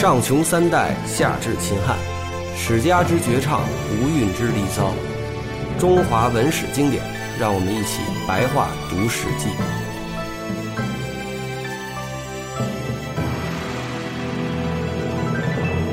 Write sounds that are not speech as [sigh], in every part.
上穷三代，下至秦汉，史家之绝唱，无韵之离骚，中华文史经典，让我们一起白话读《史记》。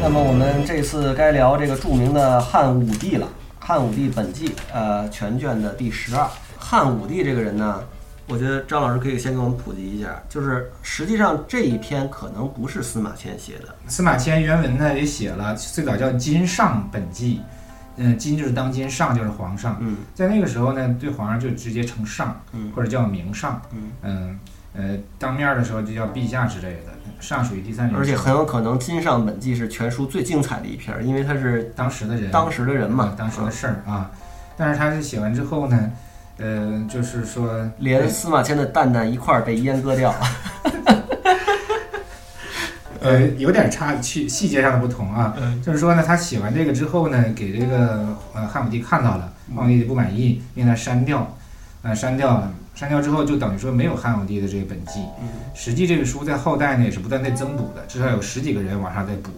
那么我们这次该聊这个著名的汉武帝了，《汉武帝本纪》呃全卷的第十二。汉武帝这个人呢，我觉得张老师可以先给我们普及一下，就是实际上这一篇可能不是司马迁写的，司马迁原文呢也写了，最早叫《今上本纪》，嗯，今就是当今，上就是皇上，嗯。在那个时候呢，对皇上就直接称上，嗯。或者叫明上，嗯。嗯呃，当面的时候就叫陛下之类的，上属于第三人称，而且很有可能《今上本纪》是全书最精彩的一篇，因为他是当时的人，当时的人嘛。啊，当时的事儿啊。但是他是写完之后呢，呃，就是说连司马迁的蛋蛋一块儿被阉割掉了。[laughs] 呃，有点差去细节上的不同啊。嗯就是说呢，他写完这个之后呢，给这个呃汉武帝看到了，汉武帝不满意，命他删掉，呃，删掉了。删掉之后，就等于说没有汉武帝的这个本纪。嗯史记这个书在后代呢也是不断在增补的，至少有十几个人往上在补。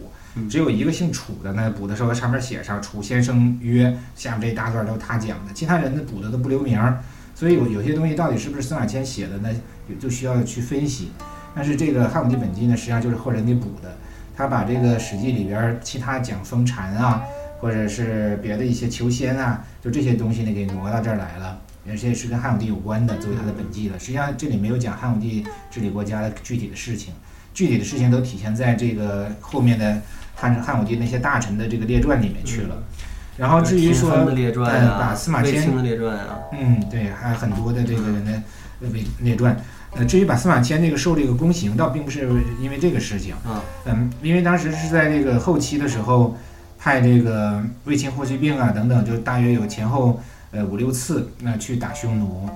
只有一个姓楚的呢，补的时候上面写上楚先生曰，下面这一大段都是他讲的，其他人呢补的都不留名儿。所以有有些东西到底是不是司马迁写的呢，有就需要去分析。但是这个汉武帝本纪呢，实际上就是后人给补的。他把这个《史记》里边其他讲封禅啊，或者是别的一些求仙啊，就这些东西呢给挪到这儿来了，而且是跟汉武帝有关的，作为他的本纪了。实际上这里没有讲汉武帝治理国家的具体的事情，具体的事情都体现在这个后面的汉汉武帝那些大臣的这个列传里面去了。然后至于说秦，的列传呃啊，把司马迁的列传啊，嗯，对，还有很多的这个人的列列传。呃，至于把司马迁这个受这个宫刑，倒并不是因为这个事情，啊，嗯，因为当时是在这个后期的时候，派这个卫青、霍去病啊等等，就大约有前后呃五六次，那、去打匈奴。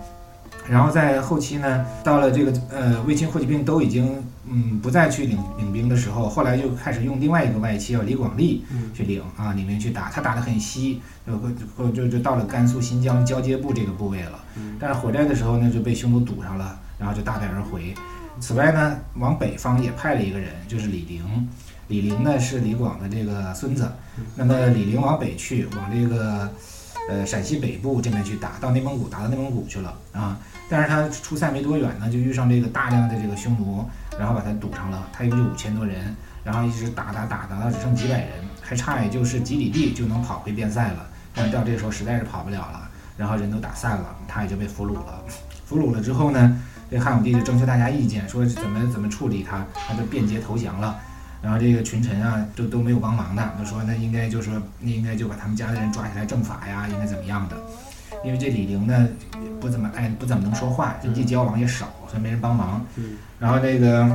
然后在后期呢，到了这个呃卫青、霍去病都已经嗯不再去领领兵的时候，后来就开始用另外一个外戚叫李广利嗯去领啊，里面去打，他打得很稀，就就就就到了甘肃新疆交接部这个部位了。嗯但是回来的时候呢，就被匈奴堵上了，然后就大败而回。此外呢，往北方也派了一个人，就是李陵。李陵呢是李广的这个孙子。那么李陵往北去，往这个呃陕西北部这边去打，到内蒙古打到内蒙古去了啊。但是他出塞没多远呢，就遇上这个大量的这个匈奴，然后把他堵上了。他一共就五千多人，然后一直打打打打到只剩几百人，还差也就是几里地就能跑回边塞了。但是到这个时候实在是跑不了了，然后人都打散了，他也就被俘虏了。俘虏了之后呢，这汉武帝就征求大家意见，说怎么怎么处理他，他就便捷投降了。然后这个群臣啊，都都没有帮忙的，都说那应该就说那应该就把他们家的人抓起来正法呀，应该怎么样的？因为这李陵呢不怎么爱不怎么能说话，人际交往也少，所以没人帮忙。嗯然后这个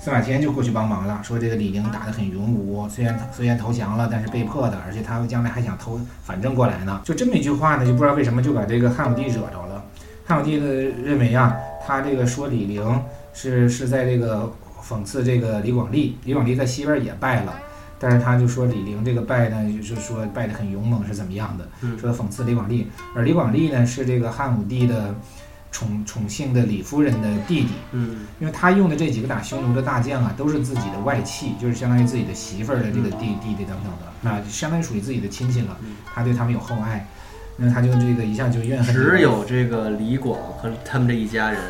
司马迁就过去帮忙了，说这个李陵打得很勇武，虽然虽然投降了，但是被迫的，而且他将来还想投反正过来呢。就这么一句话呢，就不知道为什么就把这个汉武帝惹着了。汉武帝呢认为啊，他这个说李陵是是在这个讽刺这个李广利，李广利在西边也败了。但是他就说李陵这个败呢，就是说败得很勇猛是怎么样的，嗯说讽刺李广利，而李广利呢是这个汉武帝的宠宠幸的李夫人的弟弟，嗯因为他用的这几个打匈奴的大将啊，都是自己的外戚，就是相当于自己的媳妇儿的这个弟弟弟等等的，那相当于属于自己的亲戚了嗯。他对他们有厚爱，那他就这个一下就怨恨。只有这个李广和他们这一家人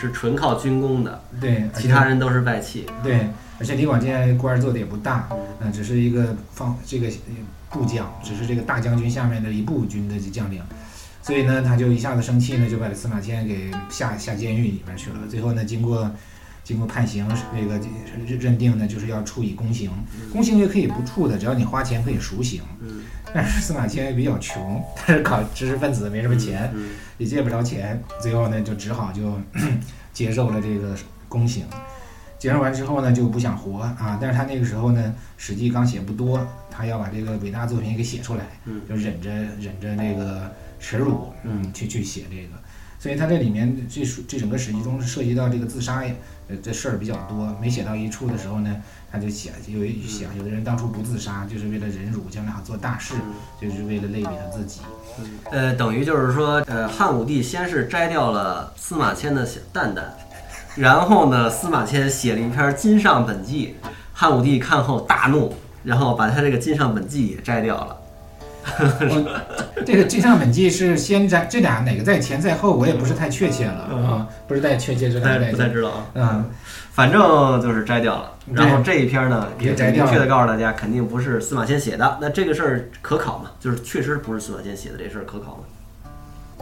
是纯靠军功的，对，其他人都是外戚。对，而且李广现在官儿做的也不大，只是一个放这个呃部将，只是这个大将军下面的一部军的将领，所以呢，他就一下子生气呢，就把司马迁给下下监狱里面去了。最后呢，经过经过判刑，这个认认定呢，就是要处以宫刑，宫刑也可以不处的，只要你花钱可以赎刑。嗯 [laughs] 但是司马迁也比较穷，他是搞知识分子，没什么钱，嗯也借不着钱，最后呢就只好就 [coughs] 接受了这个宫刑。接受完之后呢，就不想活啊。但是他那个时候呢，《史记》刚写不多，他要把这个伟大作品给写出来，嗯就忍着忍着那个耻辱，嗯嗯，去去写这个。所以他这里面这书这整个《史记》中涉及到这个自杀也，呃，这事儿比较多。没写到一处的时候呢，他就写有一想，有的人当初不自杀，就是为了忍辱，将来好做大事，就是为了类比他自己。呃，等于就是说，呃，汉武帝先是摘掉了司马迁的小蛋蛋，然后呢，司马迁写了一篇《金上本纪》，汉武帝看后大怒，然后把他这个金上本纪也摘掉了。[laughs] 我这个金上本纪是先摘，这俩哪个在前在后，我也不是太确切了嗯啊，不是太确切，是不太太不太知道啊。嗯，反正就是摘掉了。然后这一篇呢，也也摘掉明确的告诉大家，肯定不是司马迁写的。那这个事儿可考吗？就是确实不是司马迁写的，这事儿可考吗？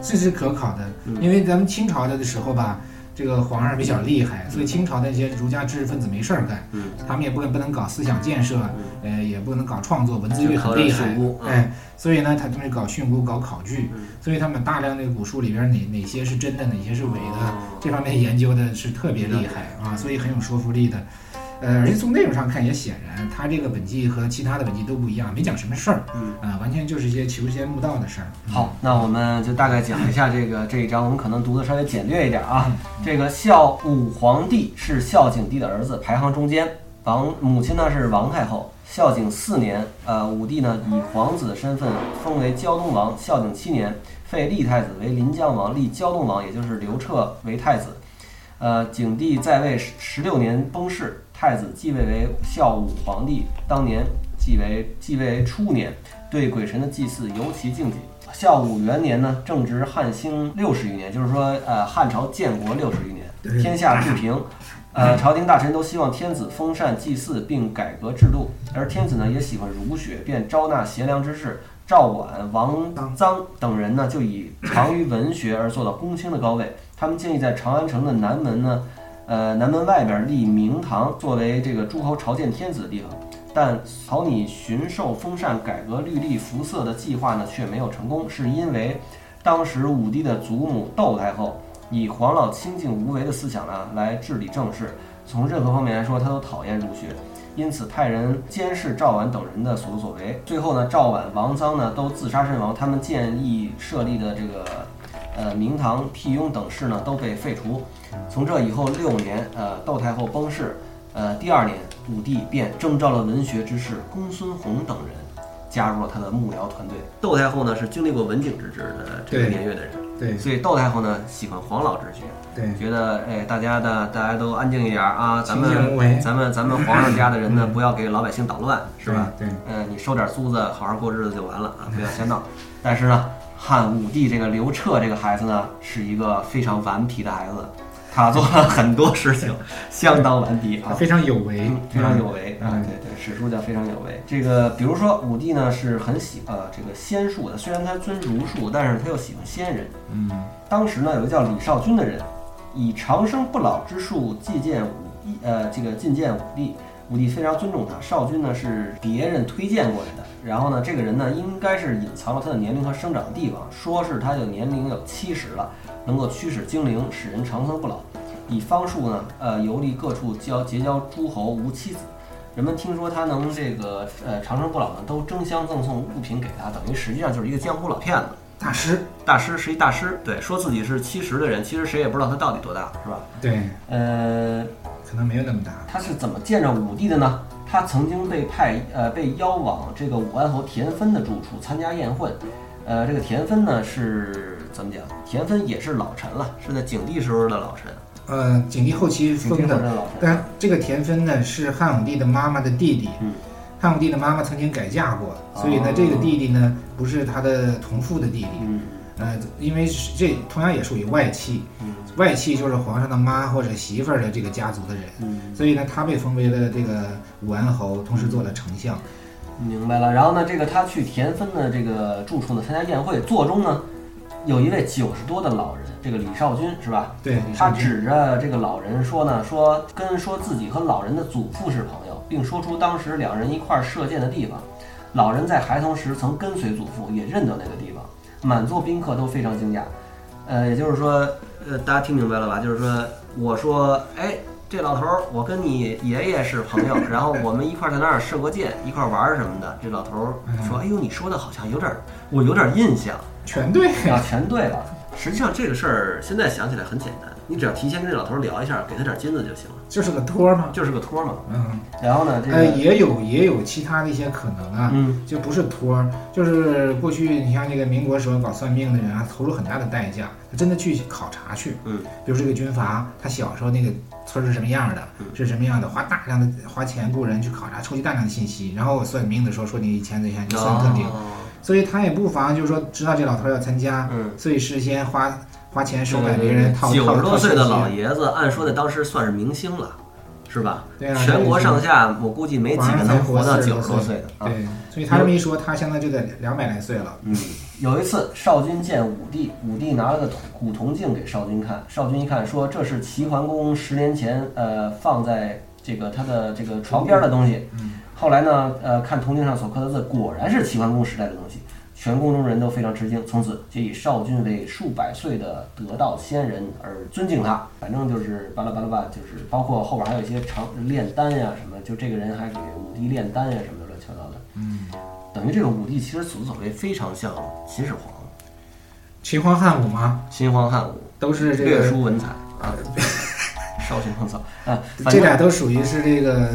这是可考的，嗯因为咱们清朝的时候吧，这个皇上比较厉害，所以清朝那些儒家知识分子没事儿干，嗯。他们也不能不能搞思想建设，嗯。呃，也不能搞创作，文字狱很厉害哎，所以呢，他们搞训诂、搞考据，嗯。所以他们大量的古书里边哪哪些是真的，哪些是伪的，哦。这方面研究的是特别厉害啊，所以很有说服力的。呃，而且从内容上看也显然，他这个本纪和其他的本纪都不一样，没讲什么事儿，嗯。啊、完全就是一些求仙慕道的事儿。好，那我们就大概讲一下这个这一章，我们可能读的稍微简略一点啊。这个孝武皇帝是孝景帝的儿子，排行中间。王母亲呢是王太后。孝景四年，呃，武帝呢以皇子的身份封为胶东王。孝景七年，废立太子为临江王，立胶东王，也就是刘彻为太子。呃，景帝在位十十六年崩逝，太子继位为孝武皇帝。当年继为继位初年，对鬼神的祭祀尤其敬谨。孝武元年呢，正值汉兴六十余年，就是说，呃，汉朝建国六十余年，天下治平。呃，朝廷大臣都希望天子封禅祭祀，并改革制度，而天子呢也喜欢儒学，便招纳贤良之士。赵绾、王臧等人呢，就以长于文学而做到公卿的高位。他们建议在长安城的南门呢，呃，南门外边立明堂，作为这个诸侯朝见天子的地方。但草拟巡狩封禅、改革律例、服色的计划呢，却没有成功，是因为当时武帝的祖母窦太后以黄老清静无为的思想呢来治理政事，从任何方面来说，他都讨厌儒学，因此派人监视赵绾等人的所作所为。最后呢，赵绾、王臧呢都自杀身亡，他们建议设立的这个呃明堂、辟雍等事呢都被废除。从这以后六年，呃，窦太后崩逝，呃，第二年，武帝便征召了文学之士公孙弘等人，加入了他的幕僚团队。窦太后呢是经历过文景之治的这个年月的人，对所以窦太后呢喜欢黄老之学，对，觉得哎大家的大家都安静一点儿啊，咱们咱们咱们皇上家的人呢 [laughs] 嗯不要给老百姓捣乱，是吧？对？对，嗯，你收点租子，好好过日子就完了啊，不要瞎闹。但是呢，汉武帝这个刘彻这个孩子呢，是一个非常顽皮的孩子，他做了很多事情，相当顽皮啊。非常有为嗯，，非常有为啊！嗯对对，史书叫非常有为。这个比如说武帝呢是很喜呃这个仙术的，虽然他尊儒术，但是他又喜欢仙人。嗯，当时呢有个叫李少君的人，以长生不老之术祭见武帝，呃这个觐见武帝。武帝非常尊重他。少君呢是别人推荐过来的，然后呢这个人呢应该是隐藏了他的年龄和生长的地方，说是他的年龄有七十了，能够驱使精灵，使人长生不老。以方术呢，呃，游历各处交结交诸侯，无妻子。人们听说他能这个呃长生不老呢，都争相赠送物品给他，等于实际上就是一个江湖老骗子。大师，大师是一大师，对，说自己是七十的人，其实谁也不知道他到底多大，是吧？对，呃，可能没有那么大。他是怎么见着武帝的呢？他曾经被派呃被邀往这个武安侯田芬的住处参加宴会，呃，这个田芬呢是怎么讲？田芬也是老臣了，是在景帝时候的老臣，呃，景帝后期封的。但这个田芬呢是汉武帝的妈妈的弟弟。嗯汉武帝的妈妈曾经改嫁过，所以呢哦，这个弟弟呢不是他的同父的弟弟。嗯呃，因为是这同样也属于外戚，嗯外戚就是皇上的妈或者媳妇儿的这个家族的人，嗯，所以呢，他被封为了这个武安侯，同时做了丞相。明白了。然后呢，这个他去田芬的这个住处呢参加宴会，座中呢有一位九十多的老人，这个李少君是吧？对，他指着这个老人说呢，说跟说自己和老人的祖父是朋友，并说出当时两人一块儿射箭的地方。老人在孩童时曾跟随祖父，也认得那个地方。满座宾客都非常惊讶。呃，也就是说，呃，大家听明白了吧？就是说，我说，哎，这老头儿，我跟你爷爷是朋友，然后我们一块儿在那儿射过箭，一块儿玩儿什么的。这老头儿说，哎呦，你说的好像有点儿，我有点儿印象。全对。啊，全对了。实际上这个事儿现在想起来很简单，你只要提前跟这老头儿聊一下，给他点金子就行了，就是个托儿嘛。就是个托儿嘛。嗯，然后呢，这呃，个也有也有其他的一些可能啊，嗯就不是托儿，就是过去你像这个民国时候搞算命的人啊，投入很大的代价，他真的去考察去，嗯，比如这个军阀，他小时候那个村是什么样的，是什么样的，花大量的花钱雇人去考察，收集大量的信息，然后我算命的时候说你以前怎样，你算特定。哦所以他也不妨就是说知道这老头儿要参加，嗯，所以事先花花钱收买别人套九十多岁的老爷子，按说在当时算是明星了，是吧？对啊，全国上下，我估计没几个能活到九十多岁的啊。对，所以他这么一说，他现在就得两百来岁了。嗯，有一次少君见武帝，武帝拿了个古铜镜给少君看，少君一看说这是齐桓公十年前呃放在这个他的这个床边的东西。嗯后来呢，呃，看铜镜上所刻的字，果然是齐桓公时代的东西。全宫中人都非常吃惊，从此皆以少君为数百岁的得道仙人而尊敬他。反正就是巴拉巴拉巴，就是包括后边还有一些长炼丹呀什么，就这个人还给武帝炼丹呀什么的乱七八糟的。嗯，等于这个武帝其实所作所为非常像秦始皇、秦皇汉武吗，秦皇汉武，都是这略个输文采。啊，[laughs] 少君横草啊，这俩都属于是这个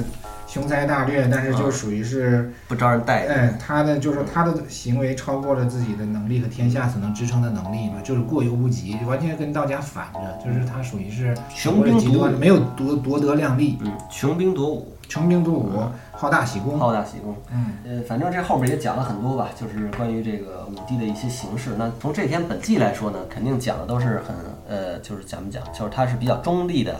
雄才大略，但是就属于是，不招人待见。哎，他的就是他的行为超过了自己的能力和天下所能支撑的能力嘛，就是过犹不及，完全跟道家反着，就是他属于是穷兵黩武，极端没有夺夺得量力，嗯，穷兵黩武，穷兵黩武，好大喜功。好大喜功。嗯，呃，反正这后边也讲了很多吧，就是关于这个武帝的一些形式。那从这篇本纪来说呢，肯定讲的都是很呃，就是怎么讲，就是他是比较中立的，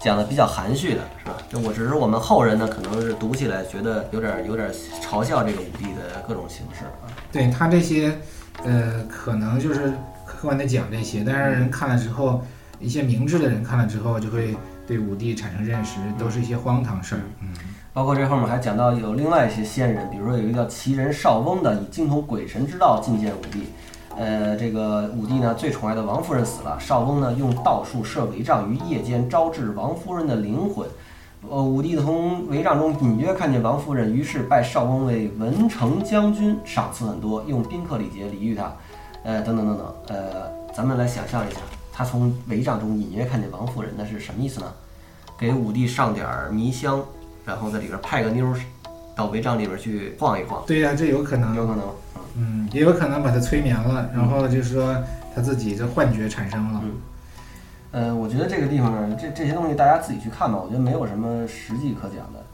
讲的比较含蓄的，是吧？就我只是我们后人呢，可能是读起来觉得有点有点嘲笑这个武帝的各种形式啊。对他这些，呃，可能就是客观的讲这些，但是人看了之后，一些明智的人看了之后，就会对武帝产生认识，都是一些荒唐事儿。嗯，包括这后面还讲到有另外一些仙人，比如说有一个叫齐人少翁的，以精通鬼神之道觐见武帝。呃，这个武帝呢最宠爱的王夫人死了，少翁呢用道术设帷帐于夜间招致王夫人的灵魂。呃，武帝从帷帐中隐约看见王夫人，于是拜少翁为文成将军，赏赐很多，用宾客礼节礼遇他。呃，等等等等。呃，咱们来想象一下，他从帷帐中隐约看见王夫人，那是什么意思呢？给武帝上点儿迷香，然后在里边派个妞儿到帷帐里边去晃一晃，对呀、这有可能，有可能。嗯，也有可能把他催眠了，然后就是说他自己这幻觉产生了。嗯呃，我觉得这个地方呢，这这些东西大家自己去看吧，我觉得没有什么实际可讲的，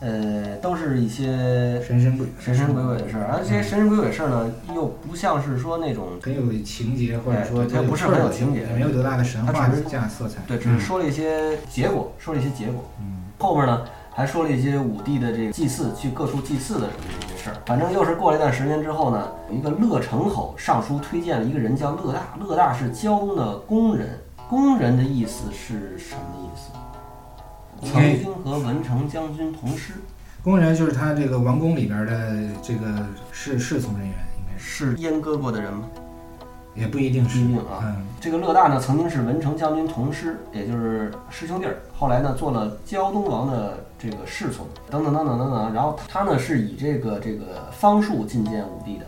呃，都是一些神神鬼神神鬼鬼的事儿，而这些神神鬼鬼的事儿呢，又不像是说那种很有情节，或者说它不是很有情节没有多大的神话它只是加色彩。对，只是说了一些结果，说了一些结果。嗯，后边呢还说了一些武帝的这个祭祀，去各处祭祀的什么这些事儿。反正又是过了一段时间之后呢，有一个乐成侯上书推荐了一个人叫乐大，乐大是胶东的工人，工人的意思是什么意思？曾经和文成将军同师，工人就是他这个王宫里边的这个侍侍从人员，应该是是阉割过的人吗？也不一定是不一定啊嗯，这个乐大呢，曾经是文成将军同师，也就是师兄弟儿。后来呢，做了胶东王的这个侍从，等等等等等等。然后他呢，是以这个这个方术觐见武帝的。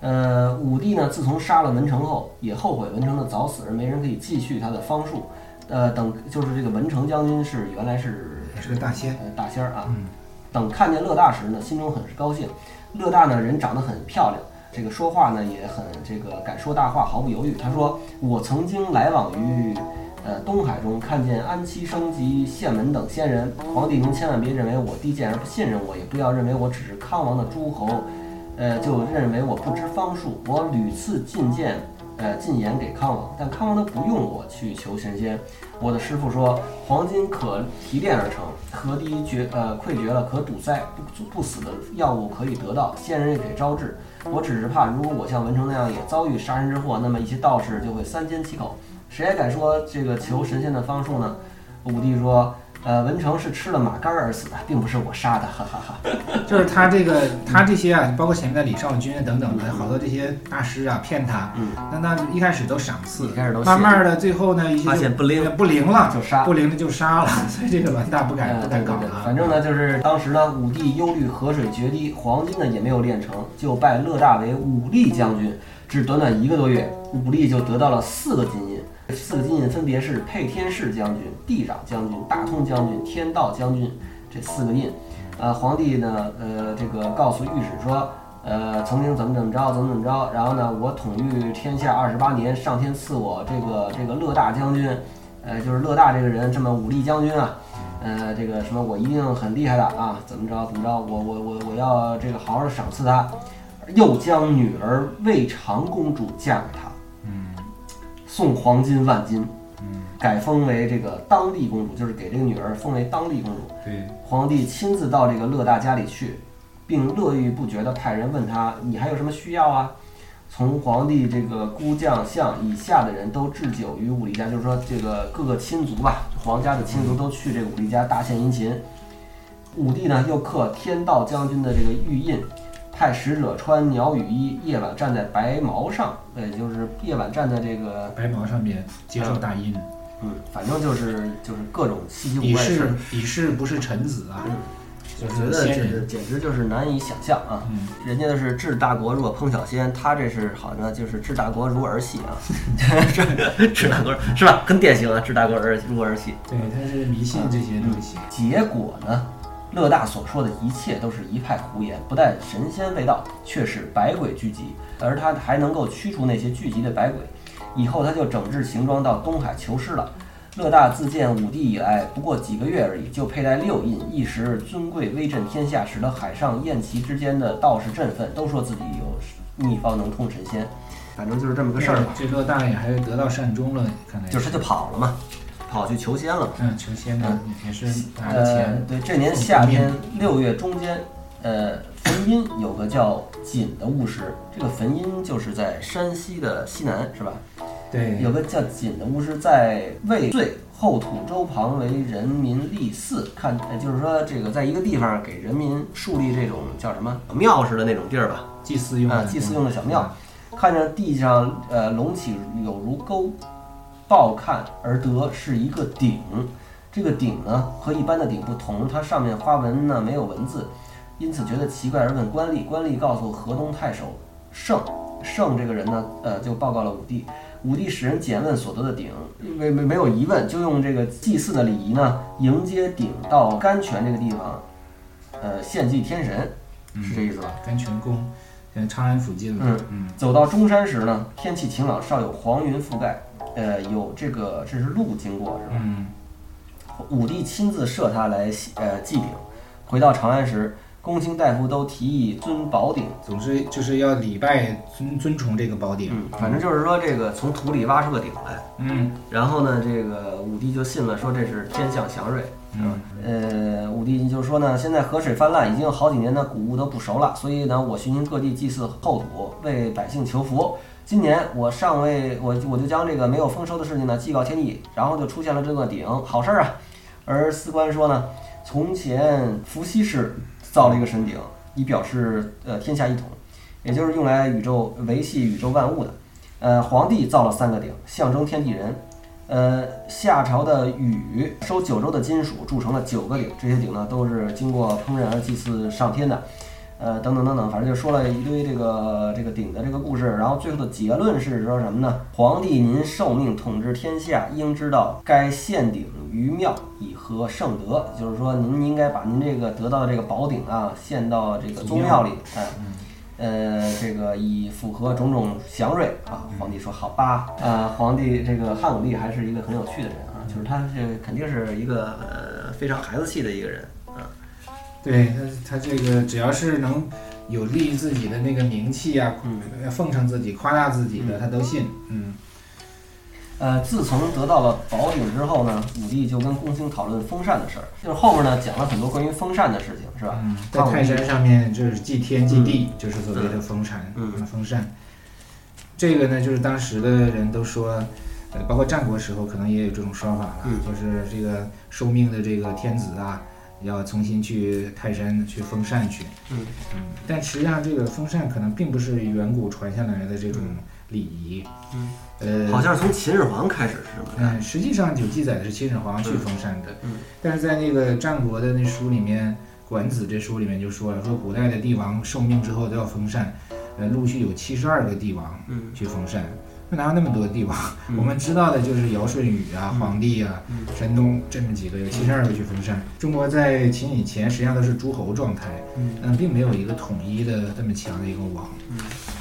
呃，武帝呢，自从杀了文成后，也后悔文成的早死，而没人可以继续他的方术。呃，等就是这个文成将军是原来是是个大仙。呃大仙儿啊。嗯等看见乐大时呢，心中很是高兴。乐大呢，人长得很漂亮，这个说话呢也很这个敢说大话，毫不犹豫。他说：“我曾经来往于呃东海中，看见安七生及县门等仙人。皇帝您千万别认为我低贱而不信任我，也不要认为我只是康王的诸侯，呃，就认为我不知方术。我屡次进谏。”呃，进言给康王，但康王都不用我去求神仙。我的师傅说，黄金可提炼而成，河堤绝呃溃决了可堵塞，不不死的药物可以得到，仙人也可以招致。我只是怕，如果我像文成那样也遭遇杀人之祸，那么一些道士就会三缄其口，谁还敢说这个求神仙的方术呢？武帝说，呃，文成是吃了马肝而死的，并不是我杀的，哈哈哈。[laughs] 就是他这个他这些啊，包括前面的李少君等等的好多这些大师啊，骗他，嗯，那那一开始都赏赐一，开始都慢慢的最后呢，发现不灵不灵了，就杀。不灵的就杀了，所以这个栾大不敢哎，不敢搞了，啊。反正呢，就是当时呢，武帝忧虑河水决堤，黄金呢也没有炼成，就拜乐大为武力将军。只短短一个多月，武力就得到了四个金印，四个金印分别是配天士将军、地长将军、大通将军、天道将军这四个印。呃，皇帝呢，呃，这个告诉御史说，呃，曾经怎么怎么着，怎么怎么着，然后呢，我统御天下二十八年，上天赐我这个这个乐大将军。呃，就是乐大这个人这么武力将军啊，呃，这个什么我一定很厉害的啊，怎么着怎么着，我我我我要这个好好的赏赐他，又将女儿魏长公主嫁给他，送黄金万金，嗯，改封为这个当地公主，就是给这个女儿封为当地公主。对，皇帝亲自到这个乐大家里去，并乐欲不绝地派人问他：“你还有什么需要啊？”从皇帝这个孤将相以下的人都置酒于武力家，就是说这个各个亲族吧，皇家的亲族都去这个武力家大献殷勤。武帝呢又刻天道将军的这个玉印，派使者穿鸟羽衣，夜晚站在白毛上，呃，就是夜晚站在这个，白毛上面接受大印，嗯，反正就是就是各种稀奇以古怪的事儿示。以示不是臣子啊，就我觉得这是先人，是简直就是难以想象啊！嗯，人家的是治大国若烹小鲜，他这是好像就是治大国如儿戏啊，[laughs] 这治大国是吧？很典型啊，治大国儿如儿戏。对，他是迷信这些东西，结果呢，乐大所说的一切都是一派胡言，不但神仙未到，却是百鬼聚集，而他还能够驱除那些聚集的百鬼。以后他就整治行装到东海求师了。乐大自建武帝以来，不过几个月而已，就佩戴六印，一时尊贵威震天下，使得海上宴席之间的道士振奋，都说自己有秘方能通神仙。反正就是这么个事儿吧，这乐大也还得到善终了，看来就是他就跑了嘛，跑去求仙了。嗯，求仙呢也是拿了呃钱，，对，这年夏天六月中间，呃，汾阴有个叫锦的巫师，这个汾阴就是在山西的西南，是吧？对，有个叫锦的巫师在魏岁后土州旁为人民立寺，看，呃就是说这个在一个地方给人民树立这种叫什么庙似的那种地儿吧，祭祀用的，啊祭祀用的小庙，看着地上呃隆起有如沟，抱看而得是一个鼎。这个鼎呢和一般的鼎不同，它上面花纹呢没有文字，因此觉得奇怪而问官吏。官吏告诉河东太守盛，盛这个人呢，呃就报告了武帝。武帝使人检问所得的鼎，没没没有疑问，就用这个祭祀的礼仪呢，迎接鼎到甘泉这个地方，呃献祭天神，是这意思吧？甘泉宫，现在长安附近了，嗯嗯走到中山时呢，天气晴朗，稍有黄云覆盖，呃，有这个这是路经过是吧？嗯武帝亲自设他来呃祭鼎。回到长安时，公卿大夫都提议尊宝鼎，总之就是要礼拜尊尊崇这个宝鼎，嗯，反正就是说这个从土里挖出个鼎来，嗯然后呢，这个武帝就信了，说这是天降祥瑞。嗯呃，武帝就说呢，现在河水泛滥，已经有好几年的，谷物都不熟了，所以呢，我巡行各地祭祀后土，为百姓求福。今年我尚未，我我就将这个没有丰收的事情呢祭告天地，然后就出现了这个鼎，好事儿啊。而司官说呢，从前伏羲氏造了一个神鼎，以表示呃天下一统，也就是用来宇宙维系宇宙万物的。呃，皇帝造了三个鼎，象征天地人。呃，夏朝的禹收九州的金属铸成了九个鼎，这些鼎呢都是经过烹饪而祭祀上天的。呃，等等等等，反正就说了一堆这个这个鼎的这个故事，然后最后的结论是说什么呢？皇帝您受命统治天下，应知道该献鼎于庙以和圣德，就是说您应该把您这个得到的这个宝鼎啊献到这个宗庙里，哎。呃，这个以符合种种祥瑞啊。皇帝说好吧，啊，皇帝这个汉武帝还是一个很有趣的人啊，就是他这肯定是一个呃非常孩子气的一个人啊。对他他这个只要是能有利于自己的那个名气啊，嗯。奉承自己、夸大自己的，他都信，嗯。呃，自从得到了宝鼎之后呢，武帝就跟公卿讨论封禅的事儿，就是后面呢讲了很多关于封禅的事情，是吧？嗯，在泰山上面就是祭天祭地，就是所谓的封禅，嗯。封禅。这个呢，就是当时的人都说，呃，包括战国时候可能也有这种说法了，嗯。就是这个受命的这个天子啊，要重新去泰山去封禅去。嗯嗯，但实际上这个封禅可能并不是远古传下来的这种礼仪。嗯，呃，好像是从秦始皇开始是吧。嗯，实际上有记载的是秦始皇去封禅的，嗯但是在那个战国的那书里面，《管子》这书里面就说了，说古代的帝王受命之后都要封禅，呃，陆续有七十二个帝王嗯去封禅。那哪有那么多帝王？嗯我们知道的就是尧舜禹啊、嗯黄帝啊、嗯神农这么几个，有七十二个去封禅。中国在秦以前实际上都是诸侯状态，嗯嗯，并没有一个统一的这么强的一个王。嗯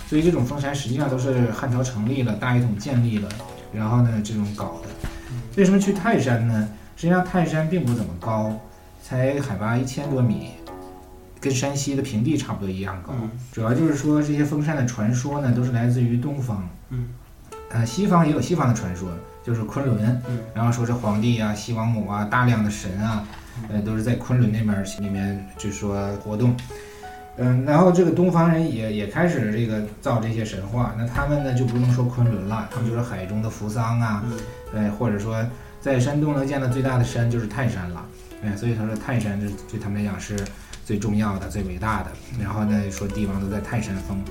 所以这种封禅实际上都是汉朝成立了，大一统建立了，然后呢这种搞的。为什么去泰山呢？实际上泰山并不怎么高，才海拔一千多米，跟山西的平地差不多一样高。嗯主要就是说这些封禅的传说呢，都是来自于东方。嗯，呃，西方也有西方的传说，就是昆仑，嗯然后说是皇帝啊、西王母啊、大量的神啊，呃，都是在昆仑那边儿里面就说活动。嗯，然后这个东方人也也开始这个造这些神话，那他们呢就不能说昆仑了，他们就是海中的扶桑啊，嗯呃，或者说在山东能见到最大的山就是泰山了，哎，所以他说泰山是对他们来讲是最重要的、最伟大的。然后呢，说帝王都在泰山封，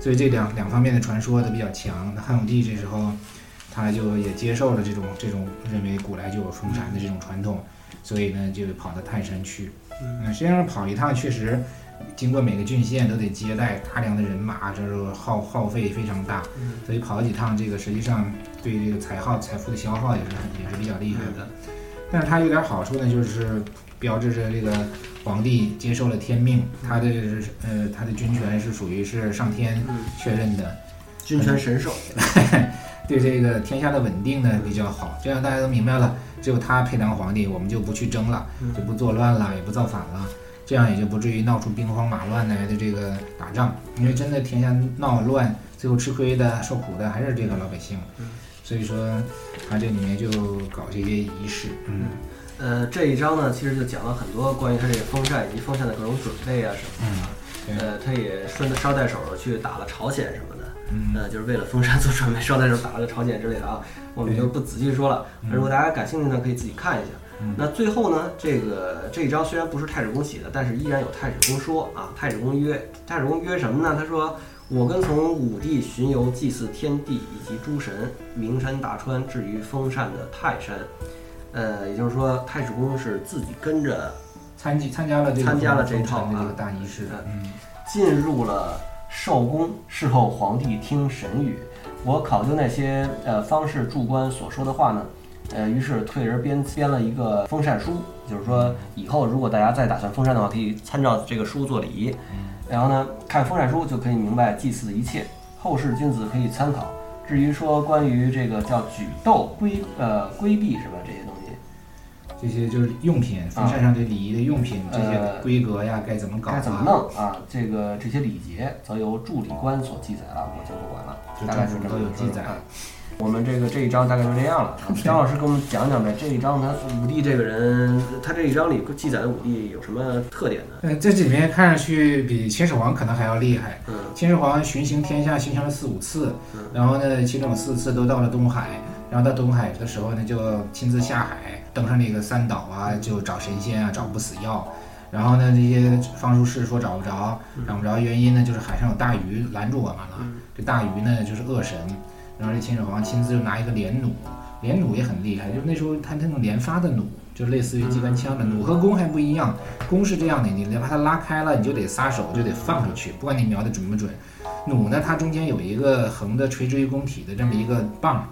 所以这两两方面的传说都比较强。那汉武帝这时候他就也接受了这种这种认为古来就有封禅的这种传统，所以呢就跑到泰山去。嗯嗯，实际上跑一趟确实。经过每个郡县都得接待大量的人马，这是耗耗费非常大，嗯所以跑几趟这个实际上对这个财耗财富的消耗也是很也是比较厉害的。但是它有点好处呢，就是标志着这个皇帝接受了天命，他的呃他的军权是属于是上天嗯，确认的，君权神授，[laughs] 对这个天下的稳定呢比较好。这样大家都明白了，只有他配当皇帝，我们就不去争了，嗯就不作乱了，也不造反了。这样也就不至于闹出兵荒马乱来的这个打仗，因为真的天下闹乱，最后吃亏的、受苦的还是这个老百姓嗯。所以说，他这里面就搞这些仪式，嗯呃，这一章呢，其实就讲了很多关于他这个封禅以及封禅的各种准备啊什么嗯的。呃，他也顺捎带手的去打了朝鲜什么的，嗯呃，就是为了封禅做准备，捎带手打了个朝鲜之类的啊，我们就不仔细说了。嗯如果大家感兴趣呢，可以自己看一下。嗯那最后呢，这个这一章虽然不是太史公写的，但是依然有太史公说啊。太史公曰，太史公曰什么呢？他说：“我跟从武帝巡游祭祀天地以及诸神，名山大川，至于封禅的泰山。”呃，也就是说，太史公是自己跟着参加参加了这个参加了这封套啊大仪式，嗯进入了寿宫，事后皇帝听神语。我考究那些呃方士柱官所说的话呢，呃，于是退而编编了一个封禅书，就是说以后如果大家再打算封禅的话，可以参照这个书做礼仪。然后呢，看封禅书就可以明白祭祀的一切，后世君子可以参考。至于说关于这个叫举斗规呃规避什么这些这些就是用品，风扇上这礼仪的用品，这些规格呀该怎么搞啊，该怎么弄啊？这个这些礼节则由助理官所记载了，我就不管了，就大概是政府这么都有记载啊我们这个这一章大概就这样了。啊 [laughs] 张老师给我们讲讲呗，这一章他武帝这个人，他这一章里记载的武帝有什么特点呢？嗯，这里面看上去比秦始皇可能还要厉害。嗯秦始皇巡行天下巡行了四五次嗯，然后呢，其中有四次都到了东海，然后到东海的时候呢，就亲自下海，登上那个三岛啊，就找神仙啊，找不死药。然后呢，这些方术士说找不着，找不着原因呢，就是海上有大鱼拦住我们了。嗯这大鱼呢，就是恶神。然后这秦始皇亲自就拿一个连弩，连弩也很厉害，就是那时候他那种连发的弩，就类似于机关枪的弩和弓还不一样，弓是这样的，你把它拉开了，你就得撒手，就得放出去，不管你瞄的准不准。弩呢，它中间有一个横的垂直于弓体的这么一个棒，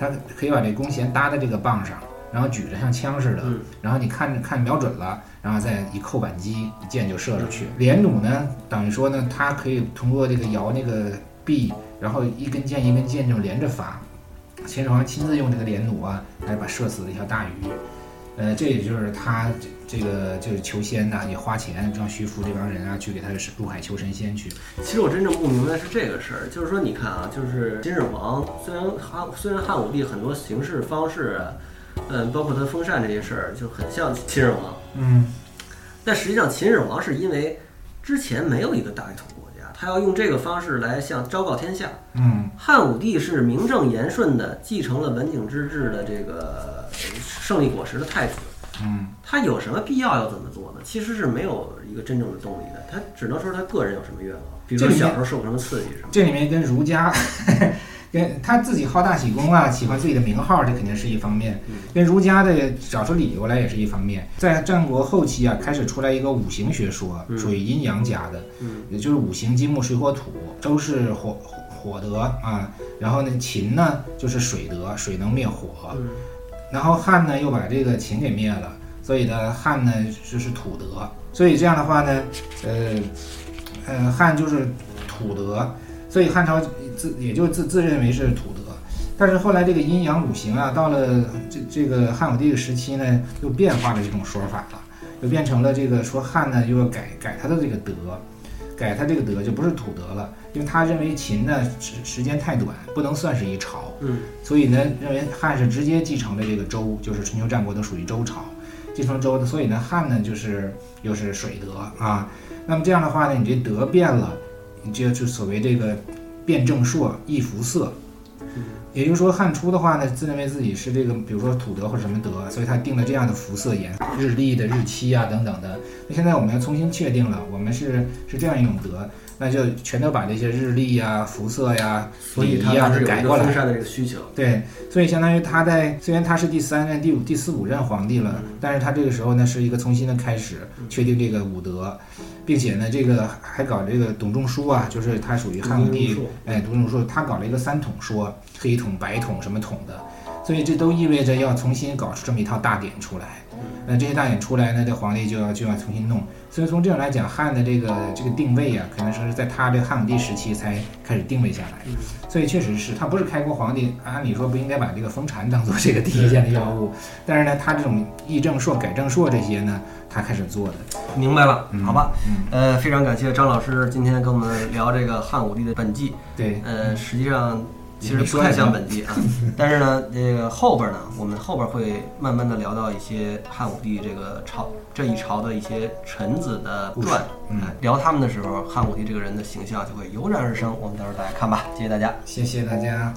它可以把这弓弦搭在这个棒上，然后举着像枪似的，嗯然后你看着看瞄准了，然后再一扣扳机，一箭就射出去。连弩呢，等于说呢，它可以通过这个摇那个臂，然后一根箭一根箭就连着发。秦始皇亲自用这个连弩啊，来把射死了一条大鱼。呃，这也就是他这这个就是求仙呐、也花钱让徐福这帮人啊去给他入海求神仙去。其实我真正不明白是这个事儿，就是说你看啊，就是秦始皇虽然汉虽然汉武帝很多行事方式啊，嗯，包括他封禅这些事儿，就很像秦始皇，嗯，但实际上秦始皇是因为之前没有一个大一统国家，他要用这个方式来向昭告天下。嗯，汉武帝是名正言顺的继承了文景之治的这个胜利果实的太子，嗯，他有什么必要要这么做呢？其实是没有一个真正的动力的，他只能说他个人有什么愿望，比如小时候受过什么刺激什么。这里面跟儒家，[laughs] 跟他自己好大喜功啊，喜欢自己的名号，这肯定是一方面嗯；跟儒家的找出理由来也是一方面。在战国后期啊，开始出来一个五行学说，嗯属于阴阳家的，嗯也就是五行金木水火土。周是火火火德啊，然后呢秦呢就是水德，水能灭火。然后汉呢又把这个秦给灭了，所以呢汉呢就是土德，所以这样的话呢，呃呃汉就是土德，所以汉朝自也就自自认为是土德，但是后来这个阴阳五行啊，到了这这个汉武帝时期呢，又变化了这种说法了，又变成了这个说汉呢又要改改他的这个德，改他这个德就不是土德了，因为他认为秦呢时时间太短，不能算是一朝，嗯，所以呢认为汉是直接继承了这个周，就是春秋战国都属于周朝，继承周的，所以呢汉呢就是又是水德啊，那么这样的话呢，你这德变了，你这就所谓这个辩正朔易服色。也就是说，汉初的话呢，自认为自己是这个，比如说土德或者什么德，所以他定了这样的服色颜、日历的日期啊等等的。那现在我们要重新确定了，我们是是这样一种德，那就全都把这些日历呀、服色呀、所以礼仪啊是改过来。一个封禅的这个需求。对，所以相当于他在虽然他是第三任、第五、第四五任皇帝了，但是他这个时候呢是一个重新的开始，确定这个武德，并且呢这个还搞这个董仲舒啊，就是他属于汉武帝哎，董仲舒他搞了一个三统说，黑统、白统什么统的，所以这都意味着要重新搞出这么一套大典出来。那这些大典出来呢，这皇帝就要就要重新弄。所以从这种来讲，汉的这个这个定位啊，可能说是在他这个汉武帝时期才开始定位下来。所以确实是他不是开国皇帝，按理说不应该把这个封禅当做这个第一件的要务，但是呢，他这种议政硕、改正硕这些呢，他开始做的。明白了，好吧，嗯，呃，非常感谢张老师今天跟我们聊这个汉武帝的本纪，对，呃，实际上其实不太像本地啊，但是呢，这个后边呢，我们后边会慢慢的聊到一些汉武帝这个朝这一朝的一些臣子的传，聊他们的时候，汉武帝这个人的形象就会油然而生。我们到时候大家看吧，谢谢大家。谢谢大家。